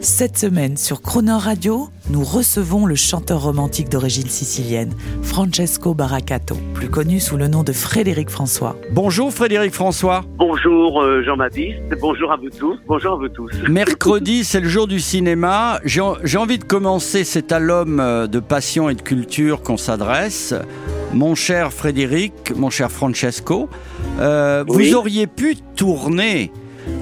Cette semaine sur Croner Radio, nous recevons le chanteur romantique d'origine sicilienne, Francesco Baracato, plus connu sous le nom de Frédéric François. Bonjour Frédéric François. Bonjour euh, Jean-Baptiste, bonjour à vous tous, bonjour à vous tous. Mercredi, c'est le jour du cinéma. J'ai envie de commencer cet album euh, de passion et de culture qu'on s'adresse. Mon cher Frédéric, mon cher Francesco, euh, Oui. vous auriez pu tourner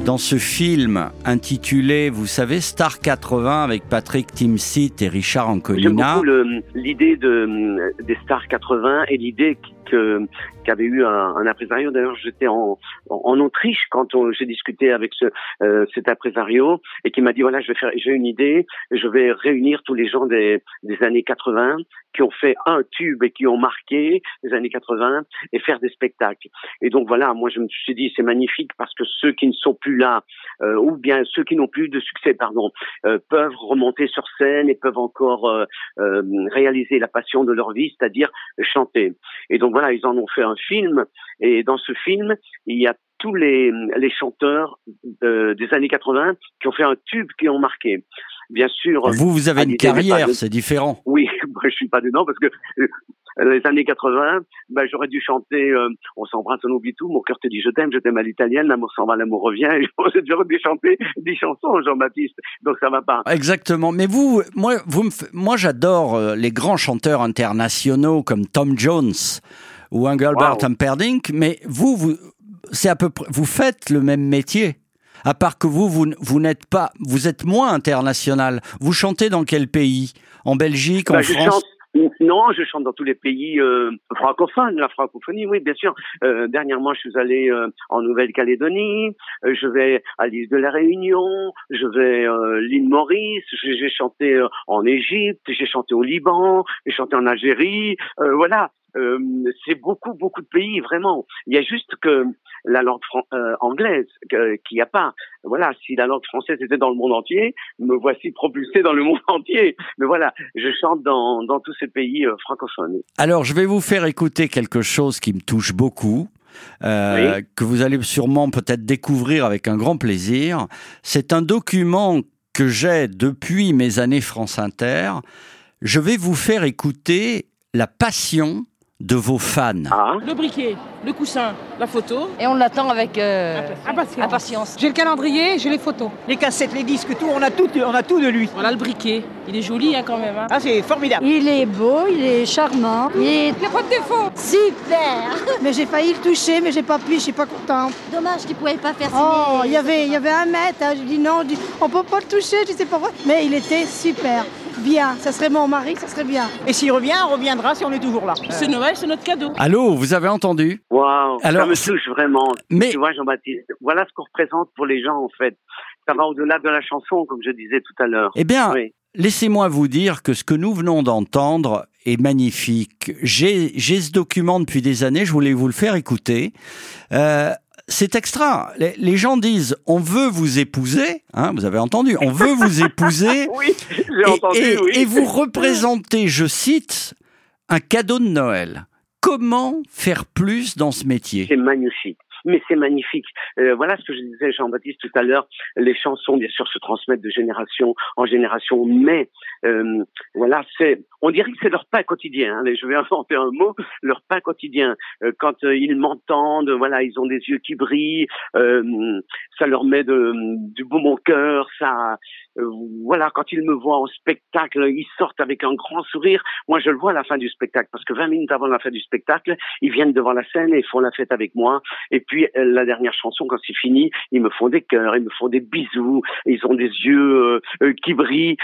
dans ce film intitulé, vous savez, Star 80 avec Patrick Timsit et Richard J'aime Ancolina. beaucoup le- l'idée de, des Stars 80 et l'idée que- qu'avait eu un, un impresario. D'ailleurs, j'étais en, en, en Autriche quand j'ai discuté avec ce, euh, cet impresario et qui m'a dit voilà, je vais faire, j'ai une idée, je vais réunir tous les gens des, des années 80 qui ont fait un tube et qui ont marqué les années 80 et faire des spectacles. Et donc voilà, moi je me suis dit c'est magnifique parce que ceux qui ne sont plus là euh, ou bien ceux qui n'ont plus de succès, pardon, euh, peuvent remonter sur scène et peuvent encore euh, réaliser la passion de leur vie, c'est-à-dire chanter. Et donc voilà, ils en ont fait un film, et dans ce film, il y a tous les, les chanteurs des années 80 qui ont fait un tube, qui ont marqué. Bien sûr. Vous, vous avez une carrière, de- c'est différent. Oui, moi, je suis pas dedans parce que les années 80, ben, j'aurais dû chanter euh, On s'embrasse, on oublie tout, mon cœur te dit je t'aime, je t'aime à l'italienne, l'amour s'en va, l'amour revient. J'aurais dû chanter des chansons, Jean-Baptiste. Donc ça va pas. Exactement. Mais vous, moi, vous moi, j'adore euh, les grands chanteurs internationaux comme Tom Jones ou Engelbert Wow. Humperdinck. Mais vous, vous, c'est à peu près, vous faites le même métier. À part que vous, vous, vous n'êtes pas, vous êtes moins international. Vous chantez dans quel pays? En Belgique, en Ben, France? chante. Non, je chante dans tous les pays euh, francophones, la francophonie, oui, bien sûr. Euh, dernièrement, je suis allé euh, en Nouvelle-Calédonie, je vais à l'île de la Réunion, je vais euh, l'île Maurice, j'ai chanté en Égypte, j'ai chanté au Liban, j'ai chanté en Algérie, voilà. Euh, c'est beaucoup, beaucoup de pays, vraiment. Il y a juste que la langue euh, anglaise qu'il n'y a pas. Voilà, si la langue française était dans le monde entier, me voici propulsé dans le monde entier. Mais voilà, je chante dans, dans tous ces pays euh, francophones. Alors, je vais vous faire écouter quelque chose qui me touche beaucoup. euh, que vous allez sûrement peut-être découvrir avec un grand plaisir. C'est un document que j'ai depuis mes années France Inter. Je vais vous faire écouter la passion de vos fans. Ah, Le briquet, le coussin, la photo. Et on l'attend avec euh, Impatience. impatience. J'ai le calendrier, j'ai les photos. Les cassettes, les disques, tout, on a tout, on a tout de lui. Voilà le briquet. Il est joli hein, quand même. hein. Ah, c'est formidable. Il est beau, il est charmant. Il est... Il n'y a pas de défaut. Super. mais j'ai failli le toucher, mais j'ai pas pu, je suis pas contente. Dommage qu'il pouvait pas faire Oh, il y avait, il y avait un mètre. hein. Je dis non, je dis, on peut pas le toucher, je sais pas pourquoi. Mais il était super. Bien, ça serait mon mari, ça serait bien. Et s'il revient, on reviendra si on est toujours là. C'est Noël, c'est notre cadeau. Allô, vous avez entendu? Waouh, Alors, ça me touche vraiment. Mais Tu vois, Jean-Baptiste, voilà ce qu'on représente pour les gens, en fait. Ça va au-delà de la chanson, comme je disais tout à l'heure. eh bien, Oui. laissez-moi vous dire que ce que nous venons d'entendre est magnifique. J'ai j'ai ce document depuis des années, je voulais vous le faire écouter. Euh, c'est extra. Les, les gens disent on veut vous épouser, hein, vous avez entendu, on veut vous épouser. Oui, j'ai et, entendu, et- oui. et vous représentez, je cite, un cadeau de Noël. Comment faire plus dans ce métier? C'est magnifique. Mais c'est magnifique. Euh, voilà ce que je disais, Jean-Baptiste, tout à l'heure. Les chansons, bien sûr, se transmettent de génération en génération, mais euh, voilà, c'est, on dirait que c'est leur pain quotidien. hein. Je vais inventer un mot, leur pain quotidien. Euh, quand euh, ils m'entendent, voilà, ils ont des yeux qui brillent. euh, ça leur met de, du baume au cœur. Ça, euh, voilà, quand ils me voient en spectacle, ils sortent avec un grand sourire. Moi, je le vois à la fin du spectacle, parce que 20 minutes avant la fin du spectacle, ils viennent devant la scène et font la fête avec moi. Et puis la dernière chanson, quand c'est fini, ils me font des cœurs, ils me font des bisous, ils ont des yeux qui brillent.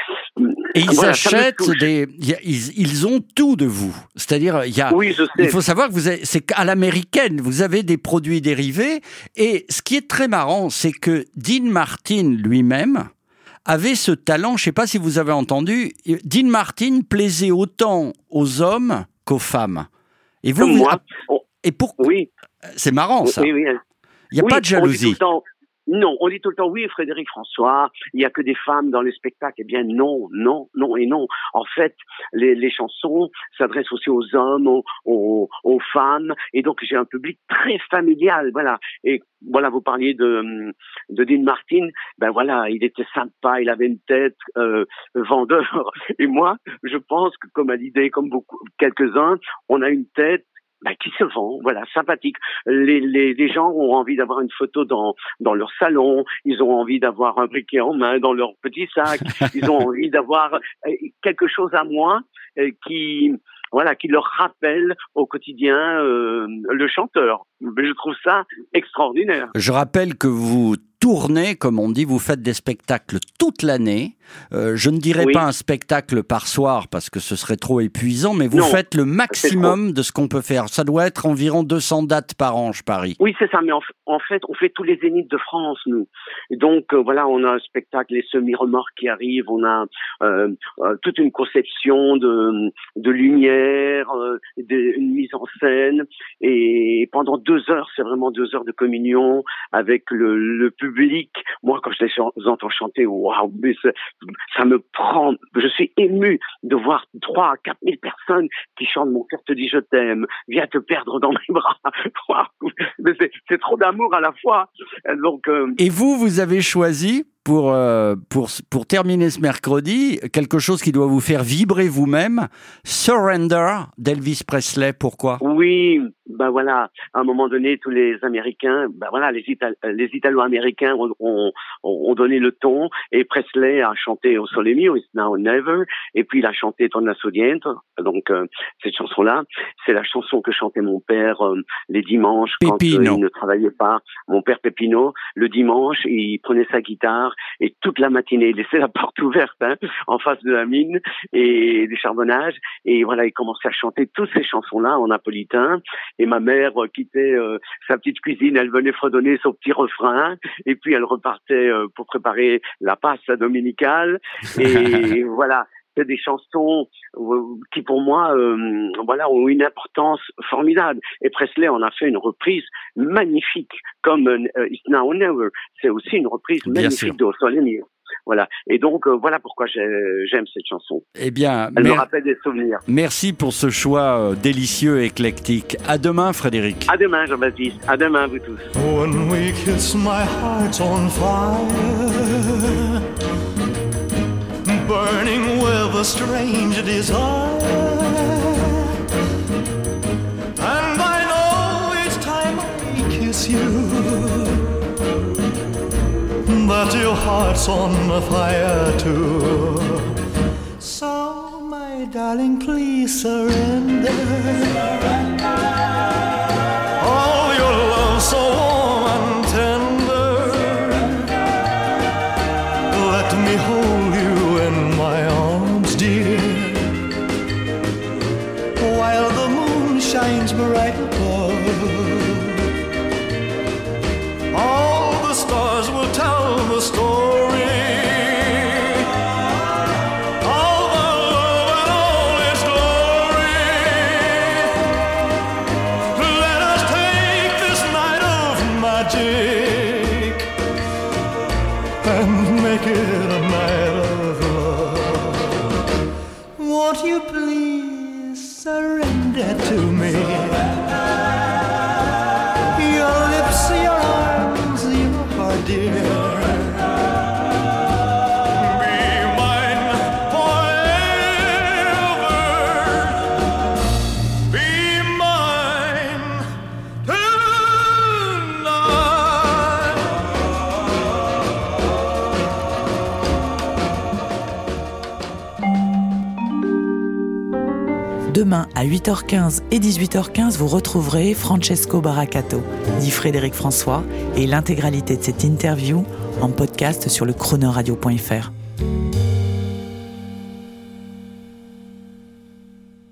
Ils Voilà, achètent des, ils, ils ont tout de vous. C'est-à-dire, il y a, Oui, je sais. il faut savoir que vous c'est qu'à l'américaine, vous avez des produits dérivés. Et ce qui est très marrant, c'est que Dean Martin lui-même avait ce talent. Je ne sais pas si vous avez entendu. Dean Martin plaisait autant aux hommes qu'aux femmes. Et vous, Comme vous- moi. on- et pour, oui. c'est marrant ça. Oui, oui. Il n'y a Oui, pas de jalousie. Le non, on dit tout le temps oui, Frédéric François, il n'y a que des femmes dans les spectacles. Eh bien non, non, non et non. En fait, les, chansons s'adressent aussi aux hommes, aux femmes, et donc j'ai un public très familial, voilà. Et voilà, vous parliez de, de Dean Martin, ben voilà, il était sympa, il avait une tête euh, vendeur. Et moi, je pense que comme à l'idée, comme beaucoup, quelques-uns, on a une tête bah, qui se vend, voilà, sympathique. Les, les, les gens ont envie d'avoir une photo dans, dans leur salon, ils ont envie d'avoir un briquet en main dans leur petit sac, ils ont envie d'avoir euh, quelque chose à moi euh, qui, voilà, qui leur rappelle au quotidien euh, le chanteur. Je trouve ça extraordinaire. Je rappelle que vous tournez, comme on dit, vous faites des spectacles toute l'année. Euh, je ne dirais Oui. pas un spectacle par soir parce que ce serait trop épuisant, mais vous Non, faites le maximum de ce qu'on peut faire. Ça doit être environ 200 dates par an, je parie. Oui, c'est ça, mais en, fait, on fait tous les zéniths de France, nous. Et donc, euh, voilà, on a un spectacle, les semi-remorques qui arrivent, on a euh, toute une conception de, de lumière, des- une mise en scène, et pendant deux heures, c'est vraiment deux heures de communion avec le, le public. Moi, quand je les entends chanter, waouh, ça me prend, je suis ému de voir trois à quatre mille personnes qui chantent Mon cœur te dit je t'aime, viens te perdre dans mes bras. C'est- c'est trop d'amour à la fois. Donc, euh, Et vous, vous avez choisi pour, euh, pour, pour terminer ce mercredi quelque chose qui doit vous faire vibrer vous-même. Surrender d'Elvis Presley. Pourquoi? Oui, ben voilà, à un moment donné, tous les Américains, ben voilà, les, Ital- les Italo-Américains ont, ont, ont donné le ton et Presley a chanté Au Sole Mio, It's Now or Never, et puis il a chanté Torna Sodiento. Donc, euh, cette chanson-là, c'est la chanson que chantait mon père euh, les dimanches quand il ne travaillait pas. Mon père Pépino, le dimanche, il prenait sa guitare et toute la matinée, il laissait la porte ouverte hein, en face de la mine et du charbonnage. Et voilà, il commençait à chanter toutes ces chansons-là en napolitain. Et ma mère euh, quittait euh, sa petite cuisine, elle venait fredonner son petit refrain. Et puis elle repartait euh, pour préparer la pasta dominicale. Et voilà. C'est des chansons euh, qui, pour moi, euh, voilà, ont une importance formidable. Et Presley en a fait une reprise magnifique, comme euh, It's Now or Never. C'est aussi une reprise Bien magnifique sûr. de Au Sole Mio. Voilà. Et donc, euh, voilà pourquoi j'ai- j'aime cette chanson. Eh bien, Elle me rappelle des souvenirs. merci pour ce choix délicieux et éclectique. À demain, Frédéric. À demain, Jean-Baptiste. À demain, vous tous. When we kiss, my heart's on fire, burning with a strange desire. And I know each time I kiss you that your heart's on fire too. So, my darling, please surrender. All your love so shines bright above. All the stars will tell the story. Love and all its glory. Let us take this night of magic and make it a night of love. Won't you please surrender to me? Demain à 8h15 et 18h15, vous retrouverez Francesco Baracato, dit Frédéric François, et l'intégralité de cette interview en podcast sur le chronoradio.fr.